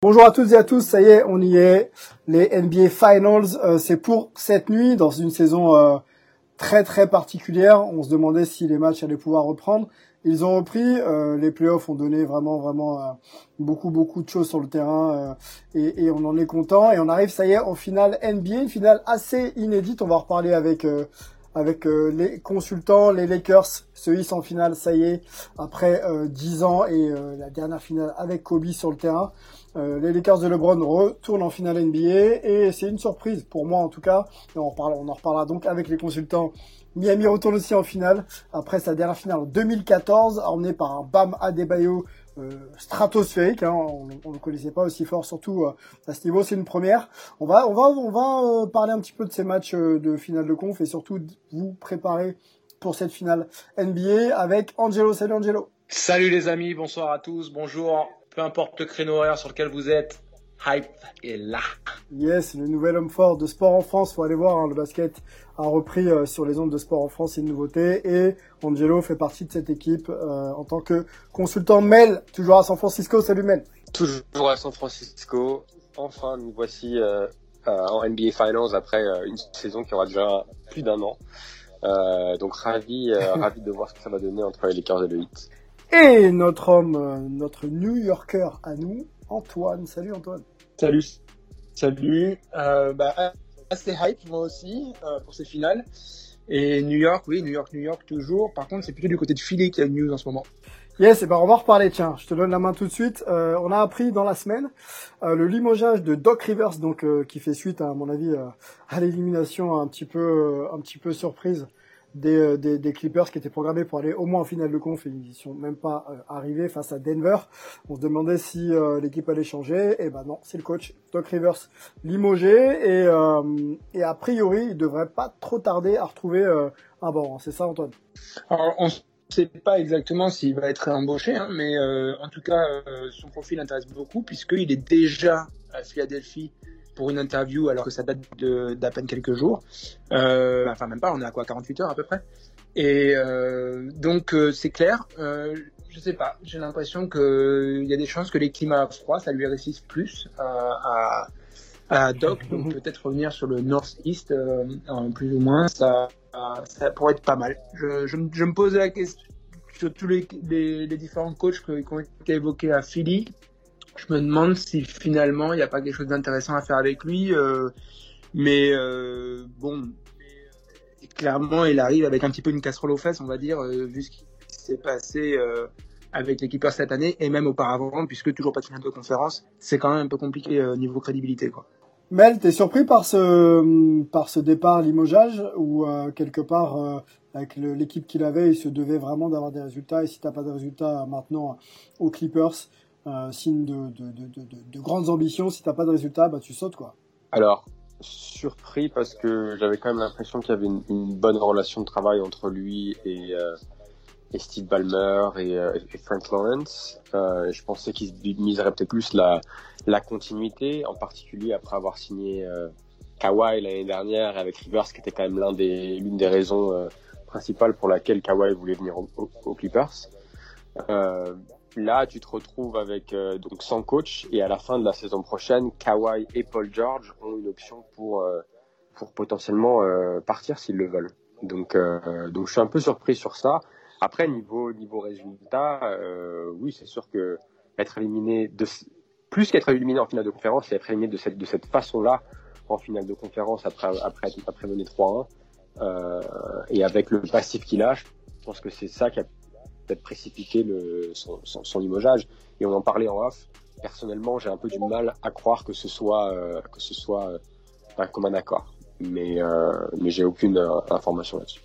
Bonjour à toutes et à tous, ça y est, on y est. Les NBA Finals, euh, c'est pour cette nuit, dans une saison euh, très très particulière. On se demandait si les matchs allaient pouvoir reprendre. Ils ont repris, euh, les playoffs ont donné vraiment vraiment euh, beaucoup beaucoup de choses sur le terrain et, on en est content. Et on arrive, ça y est, en finale NBA, une finale assez inédite. On va reparler avec avec euh, les consultants, les Lakers se hissent en finale, ça y est, après euh, 10 ans et euh, la dernière finale avec Kobe sur le terrain. Euh, les Lakers de LeBron retournent en finale NBA et c'est une surprise pour moi en tout cas. On, en reparlera, donc avec les consultants. Miami retourne aussi en finale après sa dernière finale en 2014, emmené par un Bam Adebayo stratosphérique. Hein, on ne connaissait pas aussi fort, surtout euh, à ce niveau. C'est une première. On va, on va, on va euh, parler un petit peu de ces matchs euh, de finale de conf et surtout vous préparer pour cette finale NBA avec Angelo. Salut Angelo. Salut les amis, bonsoir à tous, bonjour. Peu importe le créneau horaire sur lequel vous êtes, hype est là. Yes, le nouvel homme fort de sport en France. Faut aller voir, hein, le basket a repris euh, sur les ondes de sport en France, c'est une nouveauté. Et Angelo fait partie de cette équipe euh, en tant que consultant Mel, toujours à San Francisco. Salut Mel. Toujours à San Francisco. Enfin, nous voici euh, euh, en NBA Finals après euh, une saison qui aura déjà plus d'un an. Euh, donc ravi, euh, ravi de voir ce que ça va donner entre les Lakers et le Heat. Et notre homme, euh, notre New Yorker à nous, Antoine. Salut Antoine. Salut. Salut. Euh, bah, assez hype moi aussi euh, pour ces finales. Et New York, oui, New York, New York toujours. Par contre, c'est plutôt du côté de Philly qu'il y a une news en ce moment. Yes, et ben on va en reparler. Tiens, je te donne la main tout de suite. Euh, on a appris dans la semaine euh, le limogeage de Doc Rivers, donc euh, qui fait suite à, mon avis euh, à l'élimination un petit peu euh, un petit peu surprise des, euh, des, des Clippers qui étaient programmés pour aller au moins en finale de conf et ils sont même pas euh, arrivés face à Denver. On se demandait si euh, l'équipe allait changer. Et ben non, c'est le coach Doc Rivers limogé et euh, et a priori il devrait pas trop tarder à retrouver euh, un banc. C'est ça Antoine? Alors, on ne sait pas exactement s'il va être embauché, hein, mais euh, en tout cas, euh, son profil intéresse beaucoup puisqu'il est déjà à Philadelphie pour une interview alors que ça date d'à peine quelques jours. Euh, enfin, même pas, on est à quoi 48 heures à peu près. Et euh, donc, euh, c'est clair. Je sais pas, j'ai l'impression qu'il y a des chances que les climats froids, ça lui réussisse plus à, à Doc. Donc, peut-être revenir sur le North-East, plus ou moins, ça, ça pourrait être pas mal. Je, je, me- je me posais la question sur tous les, les, les différents coachs qui ont été évoqués à Philly. Je me demande si finalement il n'y a pas quelque chose d'intéressant à faire avec lui. euh, mais euh, bon, clairement, il arrive avec un petit peu une casserole aux fesses, on va dire, euh, vu ce qui s'est passé euh, avec l'équipe cette année et même auparavant, puisque toujours pas de finale de conférence, c'est quand même un peu compliqué euh, niveau crédibilité, quoi. Mel, t'es surpris par ce par ce départ limogeage ou euh, quelque part euh, avec l'équipe qu'il avait, il se devait vraiment d'avoir des résultats et si t'as pas de résultats maintenant aux Clippers, signe de, de, de, de, de- de grandes ambitions, si t'as pas de résultats, bah tu sautes quoi. Alors, surpris parce que j'avais quand même l'impression qu'il y avait une, bonne relation de travail entre lui et, euh, Steve Ballmer et, euh, Frank Lawrence. Euh, je pensais qu'il se miserait peut-être plus la, continuité, en particulier après avoir signé Kawhi l'année dernière avec Rivers, qui était quand même l'une des raisons principales pour laquelle Kawhi voulait venir au- au- aux Clippers. Là, tu te retrouves avec euh, donc sans coach et à la fin de la saison prochaine, Kawhi et Paul George ont une option pour euh, pour potentiellement euh, partir s'ils le veulent. Donc euh, donc je suis un peu surpris sur ça. Après niveau niveau résultat, oui c'est sûr que être éliminé de plus qu'être éliminé en finale de conférence, c'est être éliminé de cette de cette façon-là en finale de conférence après après après mener 3-1. et avec le passif qu'il a, je pense que c'est ça qui a peut-être précipité le, son, son, limogeage. Et on en parlait en off. Personnellement, j'ai un peu du mal à croire que ce soit que ce soit comme un accord, mais mais j'ai aucune information là-dessus.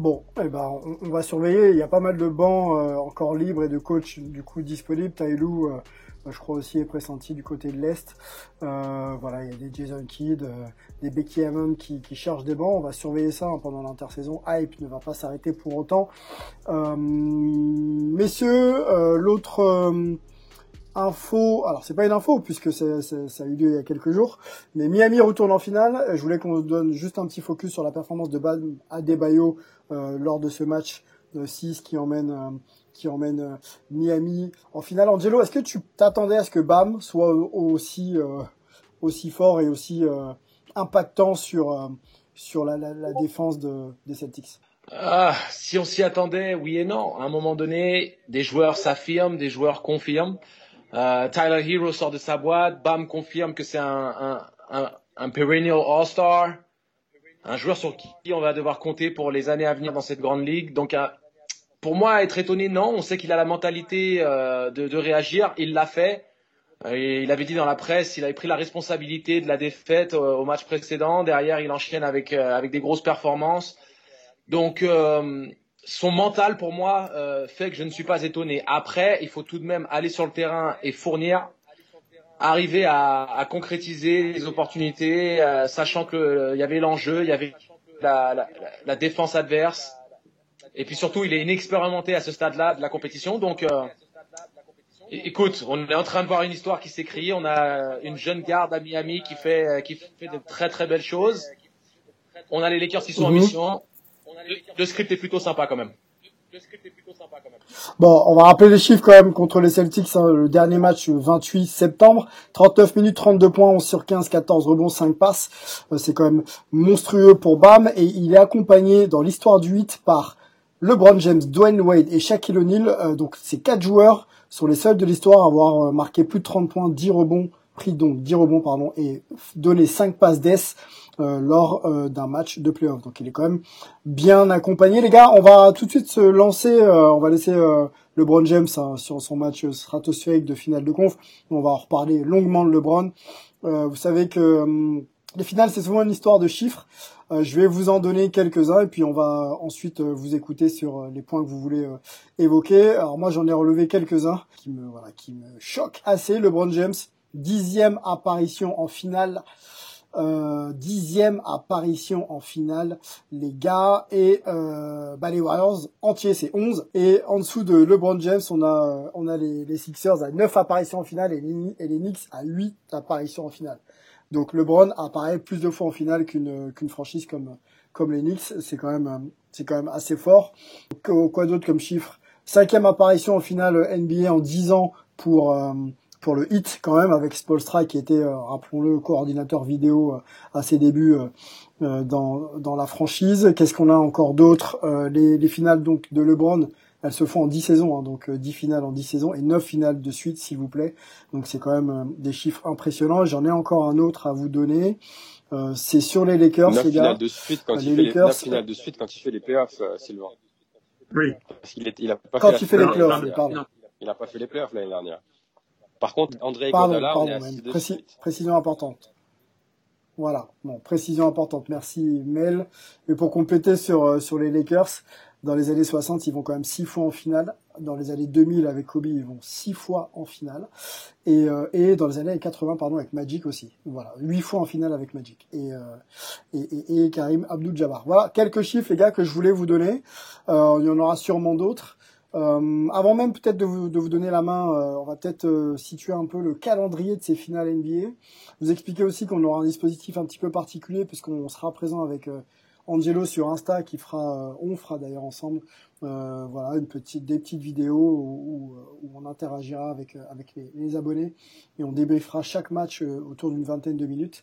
Bon, eh ben, on, va surveiller. Il y a pas mal de bancs euh, encore libres et de coachs du coup disponibles. Tailou, euh, je crois aussi est pressenti du côté de l'est. Euh, voilà, il y a des Jason Kidd, des Becky Hammond qui, qui cherchent des bancs. On va surveiller ça hein, pendant l'intersaison. Hype ne va pas s'arrêter pour autant. messieurs, l'autre info, alors c'est pas une info puisque ça a eu lieu il y a quelques jours, mais Miami retourne en finale. Je voulais qu'on donne juste un petit focus sur la performance de Bam Adebayo euh, lors de ce match de 6 qui emmène euh, qui emmène euh, Miami en finale. Angelo, est-ce que tu t'attendais à ce que Bam soit aussi aussi fort et aussi impactant sur sur la, défense de, des Celtics? Ah, si on s'y attendait, oui et non. À un moment donné, des joueurs s'affirment, des joueurs confirment. Euh, Tyler Hero sort de sa boîte. Bam confirme que c'est un, un, un, un perennial All-Star. Un joueur sur qui on va devoir compter pour les années à venir dans cette grande ligue. Donc, euh, pour moi, être étonné, non. On sait qu'il a la mentalité euh, de, réagir. Il l'a fait. Et il avait dit dans la presse, il avait pris la responsabilité de la défaite au, match précédent. Derrière, il enchaîne avec, avec des grosses performances. Donc, son mental pour moi euh, fait que je ne suis pas étonné. Après, il faut tout de même aller sur le terrain et fournir, arriver à, concrétiser les opportunités, euh, sachant euh, il y avait l'enjeu, il y avait la, défense adverse, et puis surtout il est inexpérimenté à ce stade-là de la compétition. Donc, euh, écoute, on est en train de voir une histoire qui s'écrit. On a une jeune garde à Miami qui fait qui fait de très très belles choses. On a les Lakers qui sont en mhm. mission le, script est plutôt sympa quand même. Bon, on va rappeler les chiffres quand même contre les Celtics. Hein, le dernier match, le 28 septembre. 39 minutes, 32 points, 11 sur 15, 14 rebonds, 5 passes. Euh, c'est quand même monstrueux pour Bam. Et il est accompagné dans l'histoire du 8 par LeBron James, Dwayne Wade et Shaquille O'Neal. Euh, donc ces quatre joueurs sont les seuls de l'histoire à avoir euh, marqué plus de 30 points, 10 rebonds, pris donc 10 rebonds pardon, et donné 5 passes d'ess. Euh, lors d'un match de playoff. Donc il est quand même bien accompagné. Les gars, on va tout de suite se lancer. On va laisser LeBron James hein, sur son match stratosphérique de finale de conf. On va en reparler longuement de LeBron. vous savez que les finales, c'est souvent une histoire de chiffres. je vais vous en donner quelques-uns et puis on va ensuite vous écouter sur les points que vous voulez évoquer. Alors moi, j'en ai relevé quelques-uns qui me voilà, qui me choquent assez. LeBron James, dixième apparition en finale euh, dixième apparition en finale, les gars. Et euh, bah, les Warriors entiers, c'est 11. Et en dessous de LeBron James, on a, on a les, les Sixers à 9 apparitions en finale et les, et les Knicks à 8 apparitions en finale. Donc LeBron apparaît plus de fois en finale qu'une qu'une franchise comme comme les Knicks. C'est quand même quand même assez fort. Quoi d'autre comme chiffre? Cinquième apparition en finale NBA en 10 ans pour euh, pour le hit quand même avec Spolstra qui était, euh, rappelons-le, coordinateur vidéo euh, à ses débuts euh, dans, dans la franchise. Qu'est-ce qu'on a encore d'autre? Les, les finales donc de LeBron, elles se font en 10 saisons, hein, donc 10 finales en 10 saisons et 9 finales de suite s'il vous plaît. Donc c'est quand même des chiffres impressionnants. J'en ai encore un autre à vous donner. Euh, c'est sur les Lakers, les gars. De suite quand il Lakers, fait les, 9 de suite quand il fait les playoffs, euh, Sylvain. Oui. Parce qu'il il a pas quand fait il fait les playoffs, pardon. Il a pas fait les playoffs l'année dernière. Par contre, André pardon, pardon, précision importante. Voilà, bon, précision importante. Merci Mel. Et pour compléter sur euh, sur les Lakers, dans les années 60, ils vont quand même six fois en finale. Dans les années 2000 avec Kobe, ils vont six fois en finale. Et, euh, et dans les années 80, pardon, avec Magic aussi. Voilà, huit fois en finale avec Magic. Et, euh, et, et, Karim Abdul-Jabbar. Voilà, quelques chiffres, les gars, que je voulais vous donner. Euh, il y en aura sûrement d'autres. Euh, avant même peut-être de vous, de vous donner la main, euh, on va peut-être euh, situer un peu le calendrier de ces finales NBA. Vous expliquer aussi qu'on aura un dispositif un petit peu particulier puisqu'on sera présent avec Angelo sur Insta qui fera, on fera d'ailleurs ensemble Euh, voilà, une petite, des petites vidéos où, où on interagira avec, avec les, abonnés et on débriefera chaque match autour d'une vingtaine de minutes.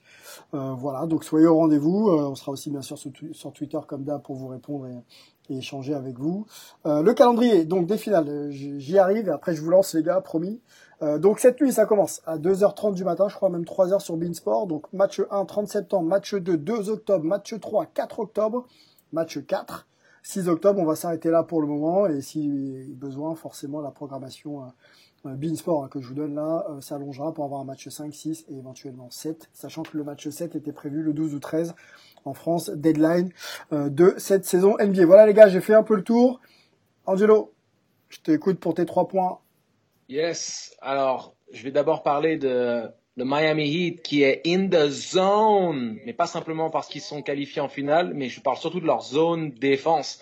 voilà, donc soyez au rendez-vous. on sera aussi bien sûr sur, Twitter comme d'hab pour vous répondre et, et échanger avec vous. le calendrier, donc des finales, j'y arrive et après je vous lance les gars, promis. Euh, donc cette nuit, ça commence à 2h30 du matin, je crois même 3h sur Beansport. Donc match 1, 30 septembre, match 2, 2 octobre, match 3, 4 octobre, match 4, 6 octobre. On va s'arrêter là pour le moment et si besoin, forcément la programmation euh, Beansport hein, que je vous donne là euh, s'allongera pour avoir un match 5, 6 et éventuellement 7, sachant que le match 7 était prévu le 12 ou 13 en France, deadline de cette saison NBA. Voilà les gars, j'ai fait un peu le tour. Angelo, je t'écoute pour tes trois points Yes. Alors, je vais d'abord parler de le Miami Heat qui est in the zone, mais pas simplement parce qu'ils sont qualifiés en finale, mais je parle surtout de leur zone défense.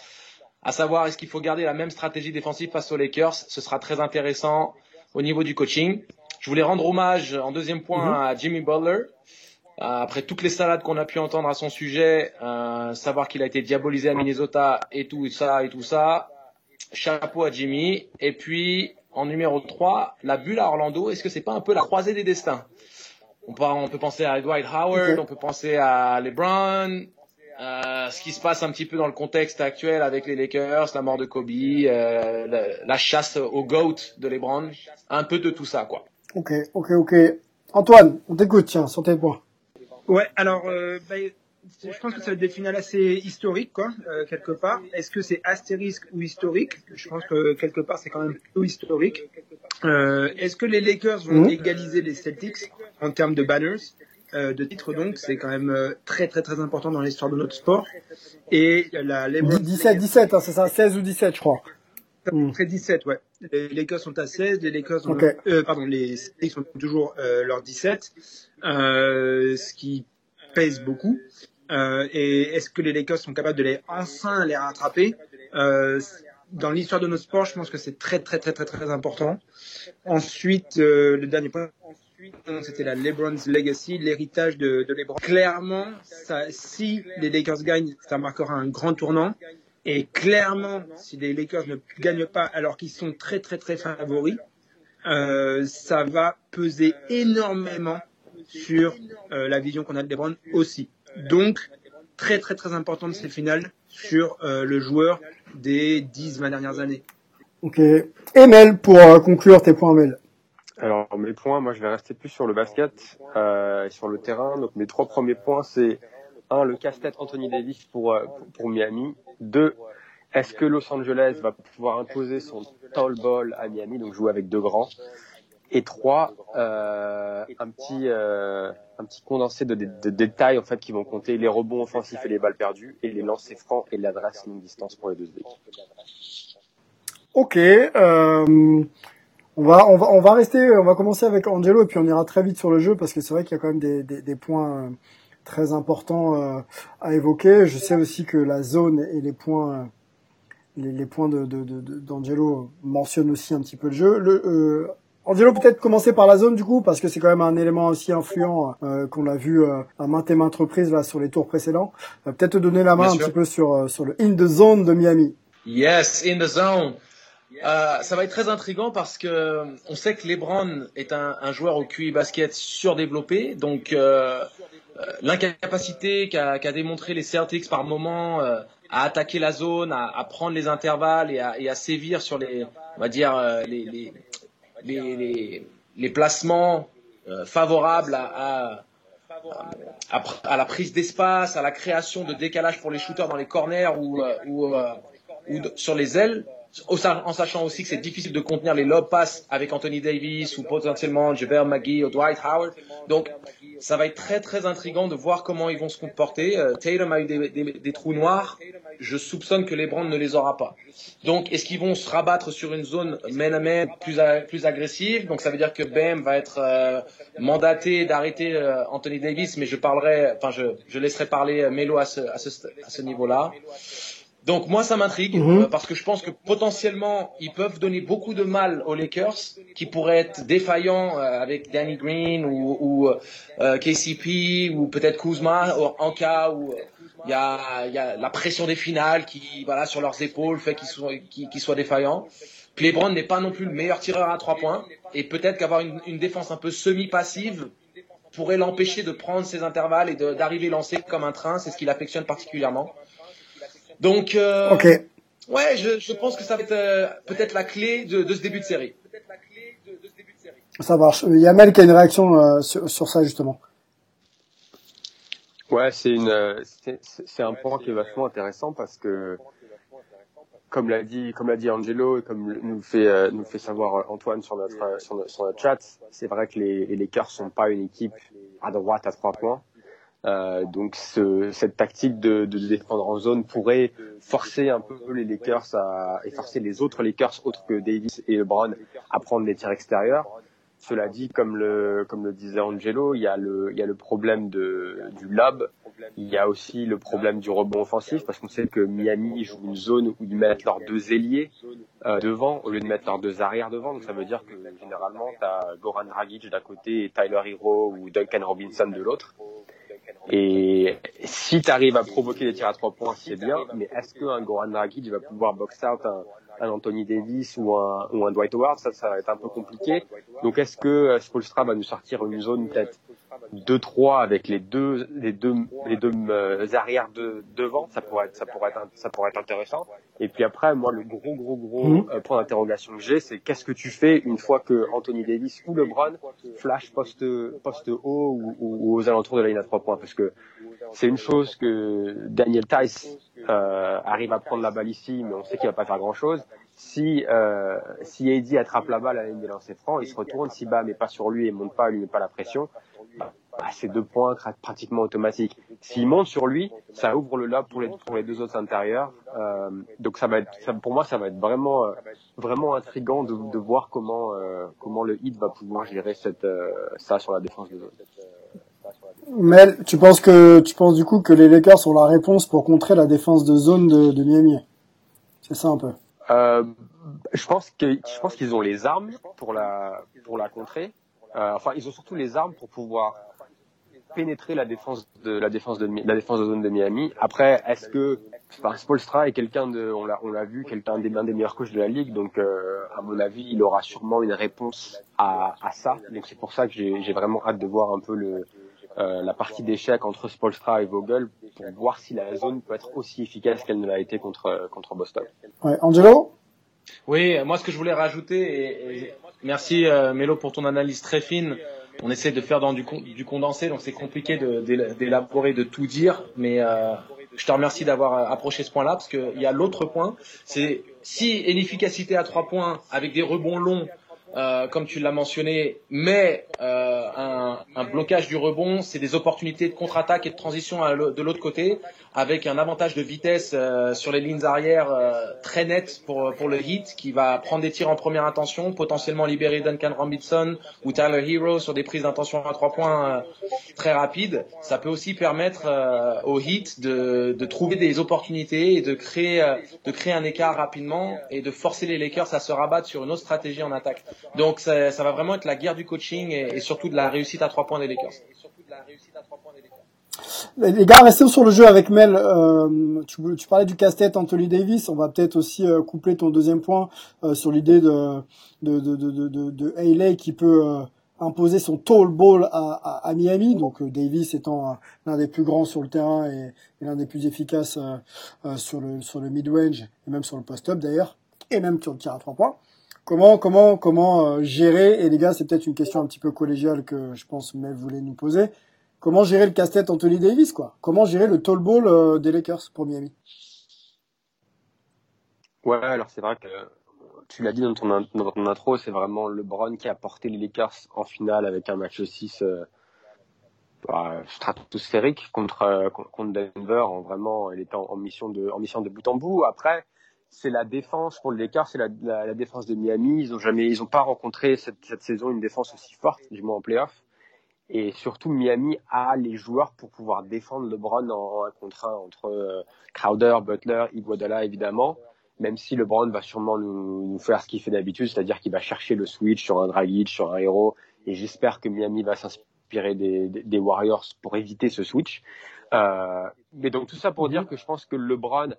À savoir, est-ce qu'il faut garder la même stratégie défensive face aux Lakers? Ce sera très intéressant au niveau du coaching. Je voulais rendre hommage en deuxième point mm-hmm. à Jimmy Butler. Euh, après toutes les salades qu'on a pu entendre à son sujet, euh, savoir qu'il a été diabolisé à Minnesota et tout ça et tout ça, chapeau à Jimmy. Et puis en numéro 3, la bulle à Orlando, est-ce que c'est pas un peu la croisée des destins? On peut, on peut penser à Dwight Howard, on peut penser à LeBron, euh, ce qui se passe un petit peu dans le contexte actuel avec les Lakers, la mort de Kobe, euh, la, chasse au GOAT de LeBron, un peu de tout ça, quoi. Ok, ok, ok. Antoine, on t'écoute, tiens, sur tes points. Ouais, alors, euh, bah, je pense que ça va être des finales assez historiques, quoi, euh, quelque part. Est-ce que c'est astérisque ou historique? Je pense que quelque part c'est quand même plutôt historique. Euh, Est-ce que les Lakers vont mmh. égaliser les Celtics en termes de banners euh, de titres donc? C'est quand même très très très important dans l'histoire de notre sport et la LeBron 17 17 hein, c'est ça 16 ou 17 je crois mmh. Très 17 ouais les Lakers sont à 16 les Lakers ont, pardon les Celtics sont toujours leur 17 ce qui pèse beaucoup euh, et est-ce que les Lakers sont capables de les enfin les rattraper? Euh, Dans l'histoire de notre sport, je pense que c'est très très très très très important. Ensuite, euh, le dernier point, c'était la LeBron's legacy, l'héritage de, de, LeBron. Clairement, ça, si les Lakers gagnent, ça marquera un grand tournant. Et clairement, si les Lakers ne gagnent pas alors qu'ils sont très très très favoris, euh, ça va peser énormément sur euh, la vision qu'on a de LeBron aussi. Donc, très très très importante ces finales sur euh, le joueur des 10-20 dernières années. Ok. Emel, pour euh, conclure tes points, Emel. Alors, mes points, moi je vais rester plus sur le basket, euh, sur le terrain. Donc, mes trois premiers points, c'est un, le casse-tête Anthony Davis pour, euh, pour, Miami. Deux, est-ce que Los Angeles va pouvoir imposer son tall ball à Miami, donc jouer avec deux grands? Et trois, euh, un petit euh, un petit condensé de, détails en fait qui vont compter les rebonds offensifs et les balles perdues et les lancers francs et l'adresse longue distance pour les deux équipes. Ok, euh, on va on va on va rester, on va commencer avec Angelo et puis on ira très vite sur le jeu parce que c'est vrai qu'il y a quand même des, des, points très importants à évoquer. Je sais aussi que la zone et les points les, points d'Angelo mentionnent aussi un petit peu le jeu. Angelo, peut-être commencer par la zone du coup, parce que c'est quand même un élément aussi influent euh, qu'on a vu euh, à maintes et maintes reprises là sur les tours précédents. Euh, peut-être te donner la main un petit peu sur sur le in the zone de Miami. Yes, in the zone. ça va être très intrigant parce que on sait que LeBron est un, un joueur au QI basket surdéveloppé, donc l'incapacité qu'a qu démontré les Celtics par moment à attaquer la zone, à, à prendre les intervalles et à, et à, sévir sur les, on va dire les, les les, les, placements euh, favorables à, à, la prise d'espace, à la création de décalage pour les shooters dans les corners ou, euh, ou, euh, ou sur les ailes, en sachant aussi que c'est difficile de contenir les lob passes avec Anthony Davis ou potentiellement Javel McGee ou Dwight Howard. Donc, ça va être très très intriguant de voir comment ils vont se comporter. Tatum a eu des, des, des trous noirs. Je soupçonne que LeBron ne les aura pas. Donc, est-ce qu'ils vont se rabattre sur une zone main à main plus, plus agressive? Donc, ça veut dire que Bam va être euh, mandaté d'arrêter euh, Anthony Davis, mais je parlerai, enfin, je, je laisserai parler euh, Melo à ce, à ce, à ce niveau-là. Donc moi ça m'intrigue Mhm. euh, parce que je pense que potentiellement ils peuvent donner beaucoup de mal aux Lakers qui pourraient être défaillants euh, avec Danny Green ou, ou euh, KCP ou peut-être Kuzma ou- en cas où il y a, il y a la pression des finales qui voilà sur leurs épaules fait qu'ils soient défaillants. Puis LeBron n'est pas non plus le meilleur tireur à trois points et peut-être qu'avoir une, une défense un peu semi-passive pourrait l'empêcher de prendre ses intervalles et d'arriver lancé comme un train. C'est ce qu'il affectionne particulièrement. Donc, euh, ouais, je, je pense que ça va être euh, peut-être la clé de, de ce début de série. Ça marche. Yamel qui a une réaction euh, sur, sur ça justement. Ouais, c'est une, un point qui est vachement intéressant parce que, comme l'a dit, comme l'a dit Angelo et comme nous le fait, nous fait savoir Antoine sur notre, sur notre, sur notre chat, c'est vrai que les, les Lakers sont pas une équipe à droite à trois points. Euh, donc ce, cette tactique de, défendre en zone pourrait forcer un peu les Lakers à, et forcer les autres Lakers autres que Davis et LeBron à prendre des tirs extérieurs. Cela dit, comme le, comme le disait Angelo, il y a le, il y a le problème du lob. Il y a aussi le problème du rebond offensif parce qu'on sait que Miami joue une zone où ils mettent leurs deux ailiers euh, devant au lieu de mettre leurs deux arrières devant. Donc ça veut dire que généralement tu as Goran Dragic d'un côté et Tyler Hero ou Duncan Robinson de l'autre. Et si tu arrives à provoquer des tirs à trois points, c'est bien, mais est-ce qu'un Goran Dragic va pouvoir box out un, Anthony Davis ou un, ou un Dwight Howard? Ça, ça va être un peu compliqué. Donc est-ce que euh, Spolstra va nous sortir une zone peut-être? 2-3 avec les deux les deux les deux euh, arrières de devant ça pourrait être ça pourrait être ça pourrait être intéressant. Et puis après moi le gros gros gros Mhm. euh, point d'interrogation que j'ai c'est qu'est-ce que tu fais une fois que Anthony Davis ou LeBron flash poste poste haut ou, ou- ou aux alentours de la ligne à trois points? Parce que c'est une chose que Daniel Tice euh, arrive à prendre la balle ici mais on sait qu'il va pas faire grand chose si euh, si Eddie attrape la balle à la ligne des lancers francs il se retourne. Si Bam n'est pas sur lui et monte pas lui met pas la pression bah, c'est deux points pratiquement automatiques. S'il monte sur lui, ça ouvre le lob pour les, pour les deux autres intérieurs. Euh, donc ça va être, ça, pour moi, ça va être vraiment, euh, vraiment intrigant de, de voir comment, euh, comment le hit va pouvoir gérer cette, euh, ça sur la défense de zone. Mel, tu penses que tu penses du coup que les Lakers ont la réponse pour contrer la défense de zone de, de Miami? C'est ça un peu. Euh, je pense que, je pense qu'ils ont les armes pour la, pour la contrer. Euh, enfin, ils ont surtout les armes pour pouvoir pénétrer la défense de la défense de la défense de zone de Miami. Après, est-ce que enfin, Spolstra est quelqu'un de, on l'a on l'a vu, quelqu'un des l'un des meilleurs coachs de la ligue, donc euh, à mon avis, il aura sûrement une réponse à, à ça. Donc c'est pour ça que j'ai j'ai vraiment hâte de voir un peu le euh, la partie d'échec entre Spolstra et Vogel pour voir si la zone peut être aussi efficace qu'elle ne l'a été contre contre Boston. Ouais, Angelo? Oui, moi ce que je voulais rajouter, et, et merci euh, Mélo pour ton analyse très fine. On essaie de faire dans du, con- du condensé, donc c'est compliqué d'élaborer, de tout dire, mais euh, je te remercie d'avoir euh, approché ce point-là, parce qu'il y a l'autre point, c'est si une efficacité à trois points avec des rebonds longs, euh, comme tu l'as mentionné, mais un, blocage du rebond, c'est des opportunités de contre-attaque et de transition de l'autre côté, avec un avantage de vitesse euh, sur les lignes arrières euh, très net pour, pour le hit, qui va prendre des tirs en première intention, potentiellement libérer Duncan Robinson ou Tyler Hero sur des prises d'intention à trois points euh, très rapides. Ça peut aussi permettre euh, au hit de, de trouver des opportunités et de créer, euh, de créer un écart rapidement et de forcer les Lakers à se rabattre sur une autre stratégie en attaque. Donc ça, ça va vraiment être la guerre du coaching et, et surtout de la réussite à trois points des Lakers. Les gars, restez sur le jeu avec Mel. Euh, tu, tu parlais du casse-tête Anthony Davis. On va peut-être aussi euh, coupler ton deuxième point euh, sur l'idée de de de de de, de, qui peut euh, imposer son tall ball à, à, à Miami. Donc euh, Davis étant euh, l'un des plus grands sur le terrain et, et l'un des plus efficaces sur le sur le mid range et même sur le post-up d'ailleurs et même sur le tir à trois points. Comment comment comment gérer? Et les gars, c'est peut-être une question un petit peu collégiale que je pense Mel voulait nous poser. Comment gérer le casse-tête Anthony Davis, quoi Comment gérer le tall ball euh, des Lakers pour Miami? Ouais, alors c'est vrai que tu l'as dit dans ton, intro, c'est vraiment LeBron qui a porté les Lakers en finale avec un match 6 euh, bah, stratosphérique contre euh, contre Denver. En vraiment, il était en, mission de bout en bout. Après, c'est la défense pour les Lakers, c'est la, la, défense de Miami. Ils ont jamais, ils ont pas rencontré cette, cette saison une défense aussi forte, du moins en playoff. Et surtout Miami a les joueurs pour pouvoir défendre LeBron en, un contre entre euh, Crowder, Butler, Iguodala évidemment. Même si LeBron va sûrement nous, nous faire ce qu'il fait d'habitude, c'est-à-dire qu'il va chercher le switch sur un Dragic, sur un héros, et j'espère que Miami va s'inspirer des, des, des, Warriors pour éviter ce switch. Euh, mais donc tout ça pour dire que je pense que LeBron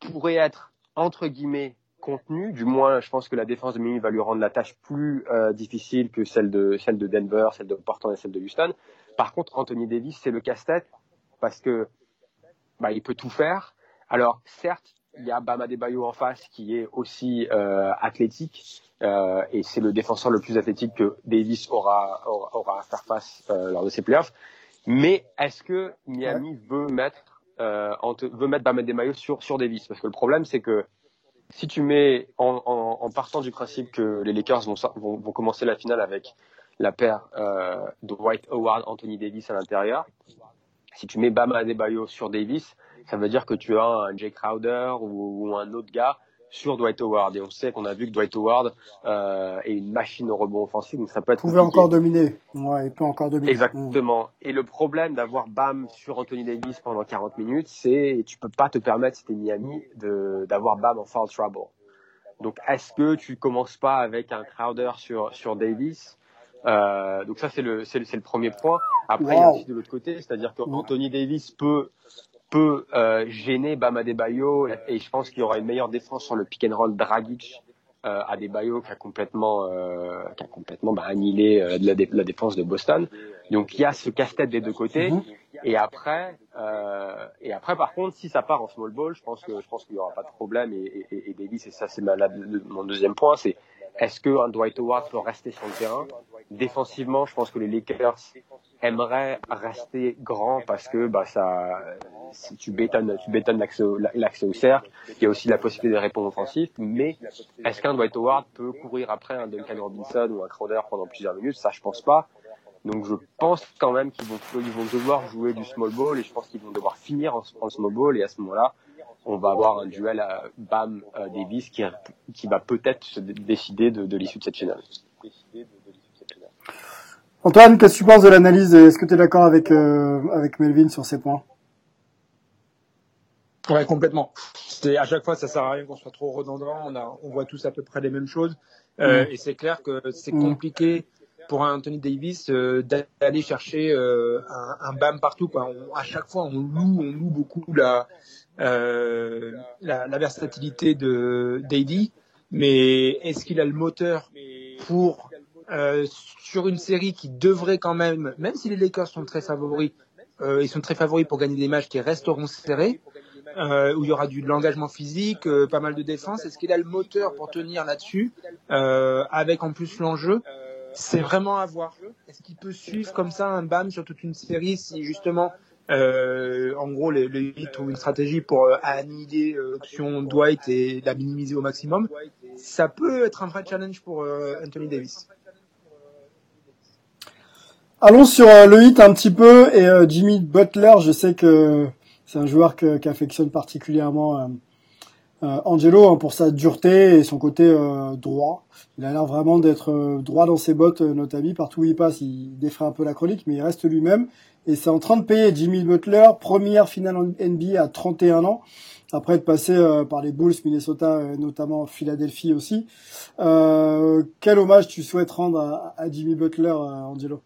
pourrait être entre guillemets contenu. Du moins, je pense que la défense de Miami va lui rendre la tâche plus euh, difficile que celle de celle de Denver, celle de Portland et celle de Houston. Par contre, Anthony Davis, c'est le casse-tête parce que bah, il peut tout faire. Alors, certes, il y a Bama Debayo en face qui est aussi euh, athlétique euh, et c'est le défenseur le plus athlétique que Davis aura aura, aura à faire face lors de ses playoffs. Mais est-ce que Miami veut mettre euh, veut mettre Bama Debayo sur sur Davis? Parce que le problème, c'est que si tu mets en, partant du principe que les Lakers vont, commencer la finale avec la paire euh, White Howard, Anthony Davis à l'intérieur, si tu mets Bama Adebayo sur Davis, ça veut dire que tu as un Jay Crowder ou, ou un autre gars sur Dwight Howard. Et on sait qu'on a vu que Dwight Howard euh, est une machine au rebond offensif, donc ça peut être. Pouvait encore dominer. Ouais, il peut encore dominer. Exactement. Et le problème d'avoir Bam sur Anthony Davis pendant 40 minutes, c'est tu peux pas te permettre, si t'es Miami, de d'avoir Bam en foul trouble. Donc est-ce que tu commences pas avec un Crowder sur sur Davis? Euh, donc ça c'est le c'est le, le, premier point. Après wow. il y a aussi de l'autre côté, c'est-à-dire que Anthony Davis peut peut euh, gêner Bam Adebayo et je pense qu'il y aura une meilleure défense sur le pick and roll Dragic euh, Adebayo qui a complètement euh, qui a complètement bah, annihilé euh, de la, dé la, défense de Boston. Donc il y a ce casse-tête des deux côtés -hmm. et après euh, et après par contre si ça part en small ball, je pense que je pense qu'il y aura pas de problème et, et, et Davis et ça c'est mon deuxième point c'est est-ce que un Dwight Howard peut rester sur le terrain? Défensivement, je pense que les Lakers aimeraient rester grands parce que bah ça, si tu bétonnes, tu bétonnes l'accès au, cercle, il y a aussi la possibilité de répondre offensif. Mais est-ce qu'un Dwight Howard peut courir après un Duncan Robinson ou un Crowder pendant plusieurs minutes? Ça, je pense pas. Donc je pense quand même qu'ils vont, ils vont devoir jouer du small ball et je pense qu'ils vont devoir finir en, en small ball et à ce moment-là, on va avoir un duel à Bam euh, Davis qui, qui va peut-être se décider de, de l'issue de cette finale. Antoine, qu'est-ce que tu penses de l'analyse Est-ce que tu es d'accord avec, euh, avec Melvin sur ces points? Ouais, complètement. C'est à chaque fois, ça sert à rien qu'on soit trop redondant. On, a, on voit tous à peu près les mêmes choses. Euh, mmh. Et c'est clair que c'est mmh. compliqué pour un Anthony Davis euh, d'aller chercher euh, un, un, bam partout. Quoi. On, à chaque fois, on loue, on loue beaucoup la, euh, la, la, versatilité de d'AD, mais est-ce qu'il a le moteur pour euh, sur une série qui devrait quand même, même si les Lakers sont très favoris, euh, ils sont très favoris pour gagner des matchs qui resteront serrés, euh, où il y aura du de l'engagement physique, euh, pas mal de défense. Est-ce qu'il a le moteur pour tenir là-dessus, euh, avec en plus l'enjeu C'est vraiment à voir. Est-ce qu'il peut suivre comme ça un BAM sur toute une série si justement euh, en gros, les Heat ont une stratégie pour annihiler l'option Dwight et la minimiser au maximum. Ça peut être un vrai challenge pour Anthony Davis. Allons sur euh, le hit un petit peu et euh, Jimmy Butler, je sais que c'est un joueur qu'affectionne particulièrement euh, Angelo hein, pour sa dureté et son côté droit. Il a l'air vraiment d'être droit dans ses bottes, ami. Partout où il passe, il défrait un peu la chronique, mais il reste lui-même. Et c'est en train de payer Jimmy Butler, première finale NBA à 31 ans, après être passé par les Bulls, Minnesota, notamment Philadelphie aussi. quel hommage tu souhaites rendre à Jimmy Butler, Angelo?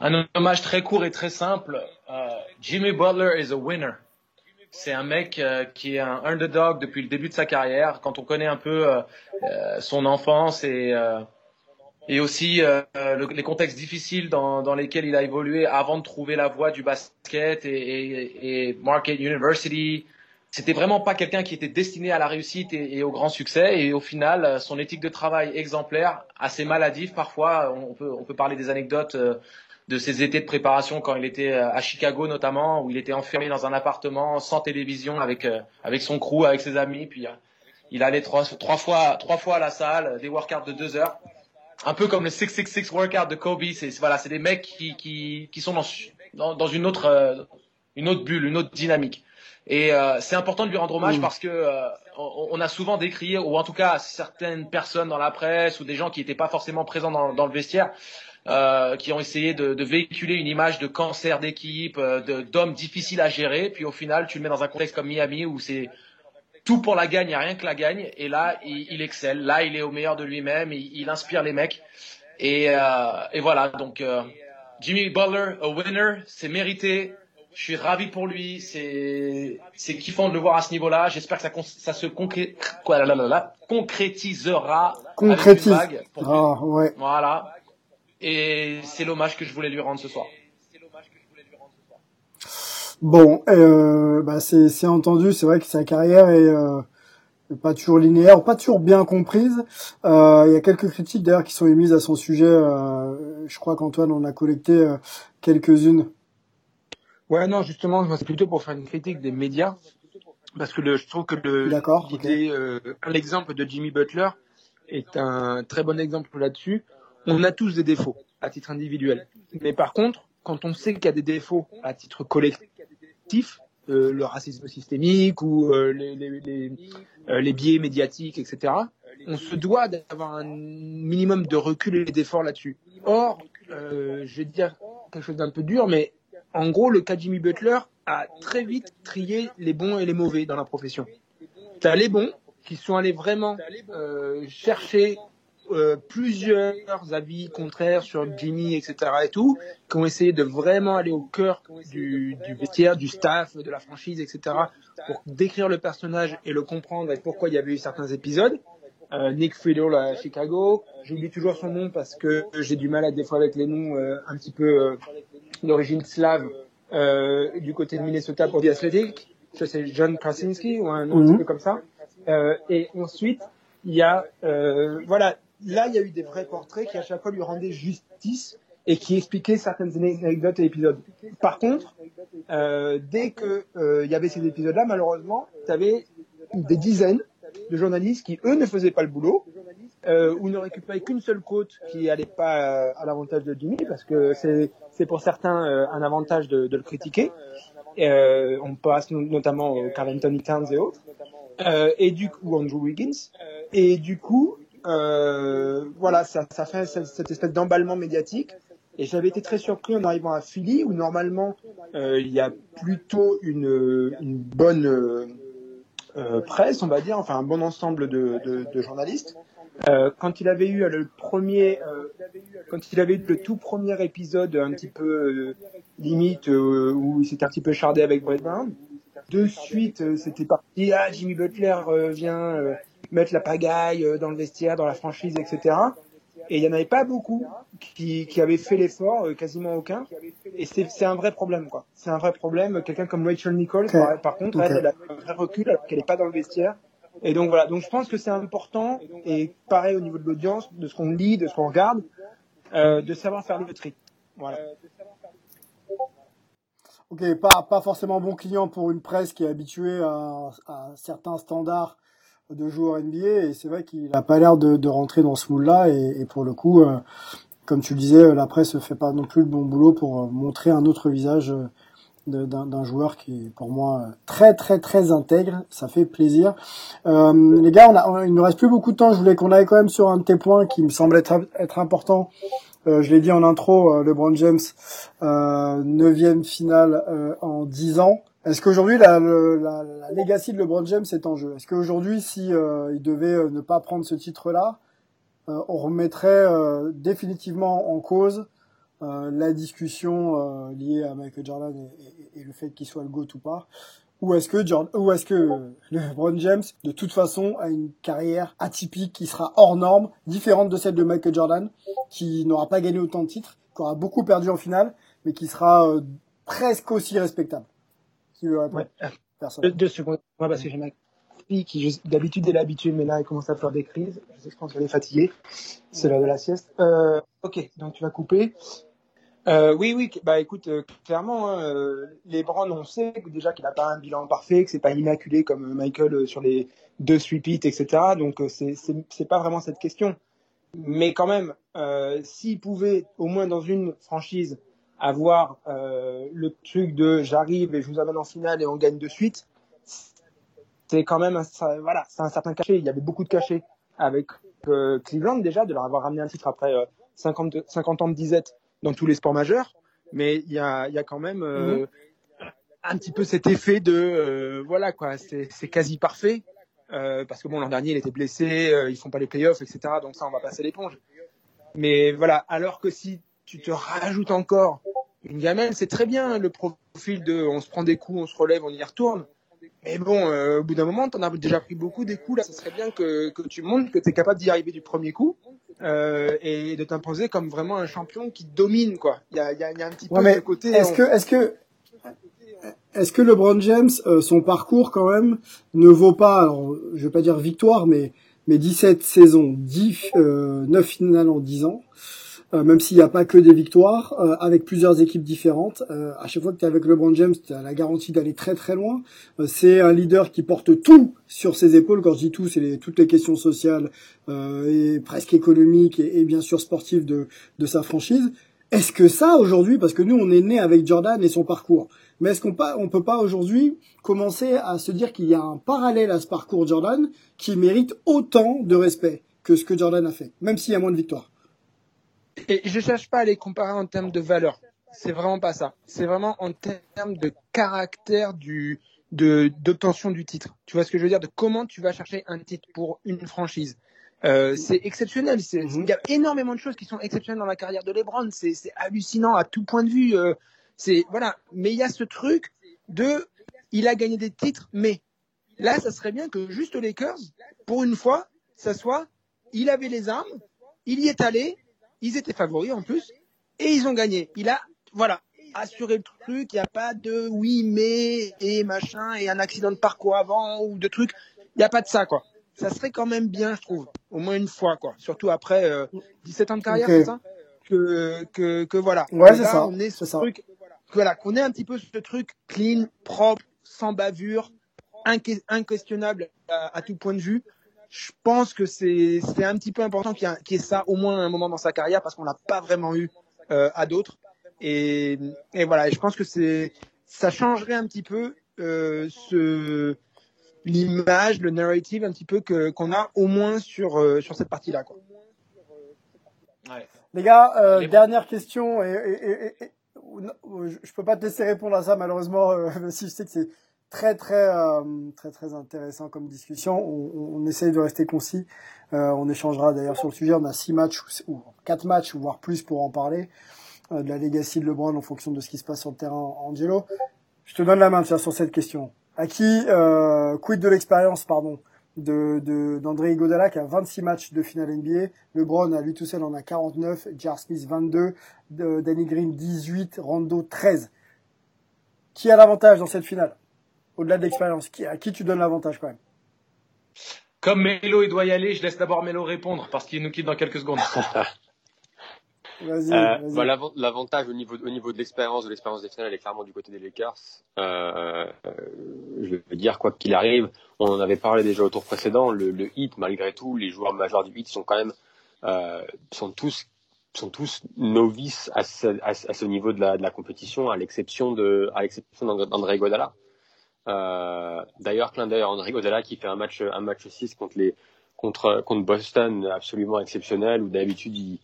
Un hommage très court et très simple. Uh, Jimmy Butler is a winner. C'est un mec euh, qui est un underdog depuis le début de sa carrière. Quand on connaît un peu euh, euh son enfance et euh, et aussi le, les contextes difficiles dans, dans lesquels il a évolué avant de trouver la voie du basket et, et, et Market University, c'était vraiment pas quelqu'un qui était destiné à la réussite et, et, au grand succès. Et au final, son éthique de travail exemplaire, assez maladive parfois. On peut, on peut parler des anecdotes de ses étés de préparation quand il était euh, à Chicago notamment, où il était enfermé dans un appartement sans télévision avec euh, avec son crew, avec ses amis, puis euh, il allait trois, trois fois trois fois à la salle, des workouts de deux heures, un peu comme le 666 workout de Kobe. C'est voilà, c'est des mecs qui qui qui sont dans dans, dans une autre une autre bulle, une autre dynamique. Et euh, c'est important de lui rendre hommage mmh. parce que euh, on, on, a souvent décrié, ou en tout cas certaines personnes dans la presse ou des gens qui n'étaient pas forcément présents dans, dans le vestiaire, euh, qui ont essayé de, de, véhiculer une image de cancer d'équipe, euh, d'hommes difficiles à gérer. Puis au final, tu le mets dans un contexte comme Miami où c'est tout pour la gagne, il n'y a rien que la gagne. Et là, il, il excelle. Là, il est au meilleur de lui-même. Il, il, inspire les mecs. Et, euh, et voilà. Donc, euh, Jimmy Butler, a winner, c'est mérité. Je suis ravi pour lui. C'est c'est kiffant de le voir à ce niveau-là. J'espère que ça, ça se concré... Quoi, là, là, là, concrétisera. Concrétise. Ah, ouais. Voilà. Et c'est l'hommage que je voulais lui rendre ce soir. Bon, euh, bah c'est c'est entendu. C'est vrai que sa carrière est euh, pas toujours linéaire, pas toujours bien comprise. Euh, il y a quelques critiques d'ailleurs qui sont émises à son sujet. Euh, je crois qu'Antoine en a collecté euh, quelques-unes. Ouais, non, justement, c'est plutôt pour faire une critique des médias, parce que le, je trouve que le euh, l'exemple de Jimmy Butler est un très bon exemple là-dessus. On a tous des défauts à titre individuel, mais par contre, quand on sait qu'il y a des défauts à titre collectif, euh, le racisme systémique ou euh, euh, les, biais médiatiques, etc., on se doit d'avoir un minimum de recul et d'effort là-dessus. Or, je vais dire quelque chose d'un peu dur, mais en gros, le cas Jimmy Butler a très vite trié les bons et les mauvais dans la profession. Tu as les bons qui sont allés vraiment chercher euh, plusieurs avis contraires sur Jimmy, etc. et tout, qui ont essayé de vraiment aller au cœur du, du vestiaire, du staff, de la franchise, etc. pour décrire le personnage et le comprendre et pourquoi il y avait eu certains épisodes. Euh, Nick Friedel à Chicago, j'oublie toujours son nom parce que j'ai du mal à des fois avec les noms euh, un petit peu d'origine slave du côté de Minnesota pour The Athletic. Ça c'est John Krasinski ou un nom un petit peu comme ça. et ensuite, il y a voilà là, il y a eu des vrais portraits qui à chaque fois lui rendaient justice et qui expliquaient certaines anecdotes et épisodes. Par contre, euh, dès que euh, il y avait ces épisodes-là, malheureusement, tu avais des dizaines de journalistes qui, eux, ne faisaient pas le boulot, euh, ou ne récupéraient qu'une seule côte qui allait pas à l'avantage de Jimmy, parce que c'est pour certains euh, un avantage de, de le critiquer. Euh, on passe notamment Carl Anthony Towns et autres, euh, et du coup, ou Andrew Wiggins. Et du coup, euh, voilà, ça, ça fait cette, espèce d'emballement médiatique. Et j'avais été très surpris en arrivant à Philly, où normalement euh, il y a plutôt une, une bonne euh, presse, on va dire, enfin un bon ensemble de, de, de journalistes. Euh, quand il avait eu le premier, euh, quand il avait eu le tout premier épisode un petit peu euh, limite où il s'était un petit peu chardé avec Brett de suite c'était parti. Ah, Jimmy Butler vient mettre la pagaille dans le vestiaire, dans la franchise, etc. Et il n'y en avait pas beaucoup qui, qui avaient fait l'effort, euh, quasiment aucun. Et c'est un vrai problème, quoi. C'est un vrai problème. Quelqu'un comme Rachel Nichols, okay. par, par, contre, okay. elle, a un vrai recul alors qu'elle n'est pas dans le vestiaire. Et donc voilà. Donc je pense que c'est important et pareil au niveau de l'audience, de ce qu'on lit, de ce qu'on regarde, euh, de savoir faire le tri. Voilà. Ok, pas, pas forcément bon client pour une presse qui est habituée à, à certains standards de joueurs NBA et c'est vrai qu'il n'a pas l'air de, rentrer dans ce moule-là et, et, pour le coup, euh, comme tu le disais, la presse fait pas non plus le bon boulot pour euh, montrer un autre visage euh, d'un joueur qui est pour moi très très très intègre, ça fait plaisir. Euh, les gars, on a, il nous reste plus beaucoup de temps, je voulais qu'on aille quand même sur un de tes points qui me semble être, important. Euh, je l'ai dit en intro, LeBron James, neuvième finale en 10 ans. Est-ce qu'aujourd'hui la, la, legacy de LeBron James est en jeu? Est-ce qu'aujourd'hui, si euh, il devait euh, ne pas prendre ce titre-là, euh, on remettrait euh, définitivement en cause la discussion liée à Michael Jordan et le fait qu'il soit le GOAT ou pas? Ou est-ce que Jordan, ou est-ce que LeBron James, de toute façon, a une carrière atypique qui sera hors norme, différente de celle de Michael Jordan, qui n'aura pas gagné autant de titres, qui aura beaucoup perdu en finale, mais qui sera presque aussi respectable? Qui veut répondre ouais. Personne. Deux, secondes. Moi, parce que j'ai ma fille qui, d'habitude, elle est habituée, mais là, elle commence à faire des crises. Je sais, je pense qu'elle est fatiguée. C'est l'heure de la sieste. Euh, ok, donc tu vas couper. Euh, oui, oui, bah écoute, euh, clairement, hein, euh, les Browns, on sait déjà qu'il n'a pas un bilan parfait, que c'est pas immaculé comme Michael sur les deux sweep hits, etc. Donc c'est c'est pas vraiment cette question. Mais quand même, s'il pouvait au moins dans une franchise avoir euh, le truc de j'arrive et je vous amène en finale et on gagne de suite, c'est quand même un, voilà, c'est un certain cachet. Il y avait beaucoup de cachets avec euh, Cleveland déjà de leur avoir ramené un titre après euh, 50, 50 ans de disette dans tous les sports majeurs, mais il y a, y a quand même euh, Mhm. un petit peu cet effet de euh, voilà quoi, c'est c'est quasi parfait euh, parce que bon l'an dernier il était blessé, euh, ils font pas les playoffs, etc. Donc ça on va passer l'éponge. Mais voilà, alors que si tu te rajoutes encore une gamelle, c'est très bien le profil de on se prend des coups, on se relève, on y retourne. Mais bon, euh, au bout d'un moment, t'en as déjà pris beaucoup des coups. Là, ce serait bien que, que tu montres que tu es capable d'y arriver du premier coup euh, et de t'imposer comme vraiment un champion qui domine, quoi. Il y a, y a, y a un petit Ouais, peu mais ce côté. est-ce on- que, est-ce que, est-ce que LeBron James, euh, son parcours quand même, ne vaut pas, alors, je vais pas dire victoire, mais, mais 17 saisons, 10, euh, 9 finales en 10 ans, euh, même s'il n'y a pas que des victoires, euh, avec plusieurs équipes différentes. Euh, à chaque fois que tu es avec LeBron James, tu as la garantie d'aller très très loin. Euh, c'est un leader qui porte tout sur ses épaules. Quand je dis tout, c'est les- toutes les questions sociales euh, et presque économiques et, et bien sûr sportives de, de sa franchise. Est-ce que ça aujourd'hui, parce que nous on est né avec Jordan et son parcours, mais est-ce qu'on on peut pas aujourd'hui commencer à se dire qu'il y a un parallèle à ce parcours Jordan qui mérite autant de respect que ce que Jordan a fait, même s'il y a moins de victoires? Et je cherche pas à les comparer en termes de valeur. C'est vraiment pas ça. C'est vraiment en termes de caractère du de d'obtention du titre. Tu vois ce que je veux dire? De comment tu vas chercher un titre pour une franchise. Euh, c'est exceptionnel. C'est- Il y a énormément de choses qui sont exceptionnelles dans la carrière de LeBron. C'est c'est hallucinant à tout point de vue. Euh, c'est voilà. Mais il y a ce truc de il a gagné des titres, mais là, ça serait bien que juste aux Lakers, pour une fois, ça soit il avait les armes, il y est allé, ils étaient favoris en plus, et ils ont gagné. Il a, voilà, assuré le truc, il n'y a pas de oui, mais, et machin, et un accident de parcours avant, ou de trucs. Il n'y a pas de ça, quoi. Ça serait quand même bien, je trouve, au moins une fois, quoi. Surtout après euh, 17 ans de carrière, c'est ça? Que, que, que voilà. Ouais, c'est ça, On est ce truc, voilà, qu'on ait un petit peu ce truc clean, propre, sans bavure, inque- inquestionnable à, à tout point de vue. Je pense que c'est c'est un petit peu important qu'il y, ait- qu'il y ait ça au moins à un moment dans sa carrière parce qu'on l'a pas vraiment eu euh, à d'autres. Et, et voilà, et je pense que c'est ça changerait un petit peu euh, ce l'image, le narrative un petit peu que qu'on a au moins sur euh, sur cette partie-là. Quoi. Les gars, euh, Les- dernière question, et, et- et- et- et- non, je peux pas te laisser répondre à ça malheureusement, euh, si je sais que c'est très très euh, très très intéressant comme discussion. On, on, essaye de rester concis. Euh, on échangera d'ailleurs sur le sujet. On a six matchs ou, quatre matchs, voire plus pour en parler euh, de la legacy de LeBron en fonction de ce qui se passe sur le terrain. Angelo, je te donne la main tiens, sur cette question. À qui euh, quid de l'expérience, pardon, de de- d'André Iguodala qui a 26 matchs de finale NBA. LeBron à lui tout seul en a 49, Jar Smith 22, de- Danny Green 18, Rondo 13. Qui a l'avantage dans cette finale? Au-delà de l'expérience, à qui tu donnes l'avantage quand même Comme Melo, il doit y aller, je laisse d'abord Melo répondre parce qu'il nous quitte dans quelques secondes. Euh, bah, l'avant- L'avantage au niveau, au niveau de l'expérience, de l'expérience des finales, est clairement du côté des Lakers. Euh, euh, je veux dire, quoi qu'il arrive, on en avait parlé déjà au tour précédent, le, le hit, malgré tout, les joueurs majeurs du hit sont quand même, euh, sont tous, sont tous novices à ce, à, ce- à ce niveau de la, de la compétition, à l'exception de, à l'exception d'André d'André Godala. Euh, d'ailleurs, clin d'œil à André Godala qui fait un match, un match 6 contre les, contre, contre Boston absolument exceptionnel où d'habitude il,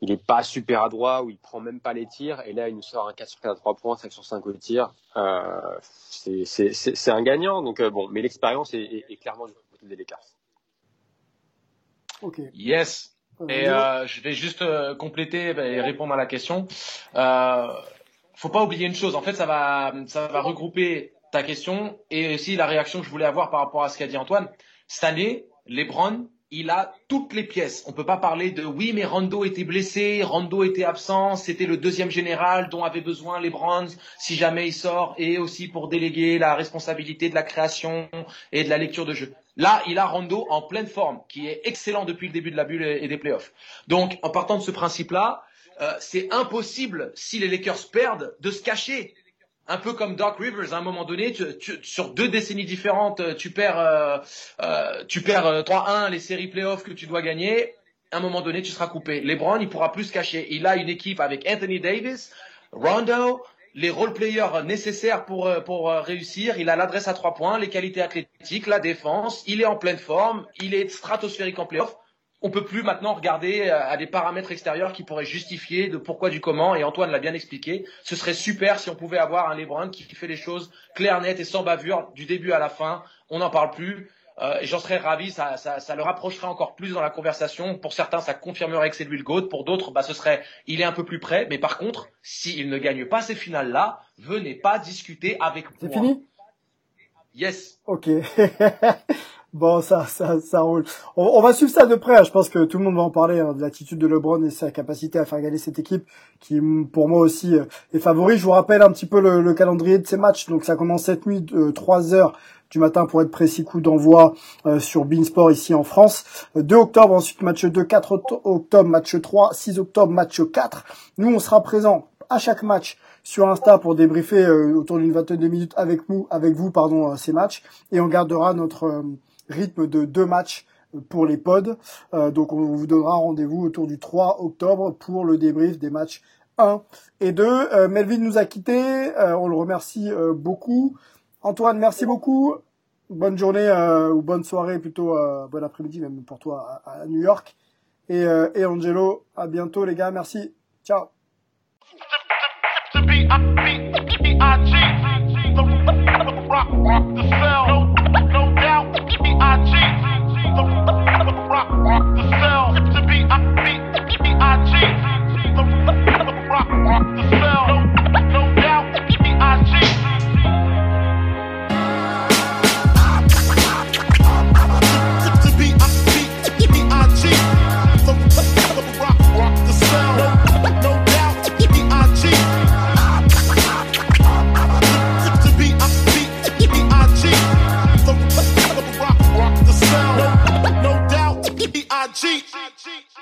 il est pas super adroit, où il prend même pas les tirs, et là il nous sort un 4 sur 4 à 3 points, 5 sur 5 au tir. Euh, c'est- un gagnant, donc euh, bon, mais l'expérience est, est- est clairement du côté des Lakers. Ok. Yes. Et euh, je vais juste euh, compléter bah, et répondre à la question. Euh, faut pas oublier une chose. En fait, ça va, ça va regrouper ta question et aussi la réaction que je voulais avoir par rapport à ce qu'a dit Antoine. Cette année, LeBron, il a toutes les pièces. On peut pas parler de oui, mais Rondo était blessé, Rondo était absent, c'était le deuxième général dont avait besoin LeBron si jamais il sort et aussi pour déléguer la responsabilité de la création et de la lecture de jeu. Là, il a Rondo en pleine forme, qui est excellent depuis le début de la bulle et des playoffs. Donc, en partant de ce principe-là, euh, c'est impossible, si les Lakers perdent, de se cacher. Un peu comme Doc Rivers, à un moment donné, sur deux décennies différentes, tu perds, euh, euh, tu perds euh, 3-1 les séries playoffs que tu dois gagner. À un moment donné, tu seras coupé. LeBron, il pourra plus se cacher. Il a une équipe avec Anthony Davis, Rondo, les role players nécessaires pour, euh, pour euh, réussir. Il a l'adresse à trois points, les qualités athlétiques, la défense. Il est en pleine forme. Il est stratosphérique en playoff. On peut plus maintenant regarder euh, à des paramètres extérieurs qui pourraient justifier de pourquoi du comment. Et Antoine l'a bien expliqué. Ce serait super si on pouvait avoir un LeBron qui fait les choses claires, nettes et sans bavure du début à la fin. On n'en parle plus. Euh, et j'en serais ravi, ça, ça, ça, le rapprocherait encore plus dans la conversation. Pour certains, ça confirmerait que c'est lui le GOAT. Pour d'autres, bah, ce serait, il est un peu plus près. Mais par contre, s'il ne gagne pas ces finales-là, venez pas discuter avec moi. C'est fini? Yes. Ok. Bon, ça, ça, ça roule. On, va suivre ça de près. Je pense que tout le monde va en parler hein, de l'attitude de LeBron et sa capacité à faire gagner cette équipe, qui pour moi aussi euh, est favori. Je vous rappelle un petit peu le, calendrier de ces matchs. Donc ça commence cette nuit, de 3 heures du matin pour être précis, coup d'envoi euh, sur Beansport ici en France. 2 octobre, ensuite match 2, 4 octobre, match 3, 6 octobre, match 4. Nous, on sera présent à chaque match sur Insta pour débriefer euh, autour d'une vingtaine de minutes avec nous, avec vous, pardon, ces matchs. Et on gardera notre rythme de deux matchs pour les pods. Euh, donc on vous donnera rendez-vous autour du 3 octobre pour le débrief des matchs 1 et 2. Euh, Melvin nous a quittés, euh, on le remercie beaucoup. Antoine, merci beaucoup. Bonne journée ou bonne soirée plutôt, bon après-midi même pour toi à, New York. Et, et Angelo, à bientôt les gars, merci. Ciao. cheat. I cheat.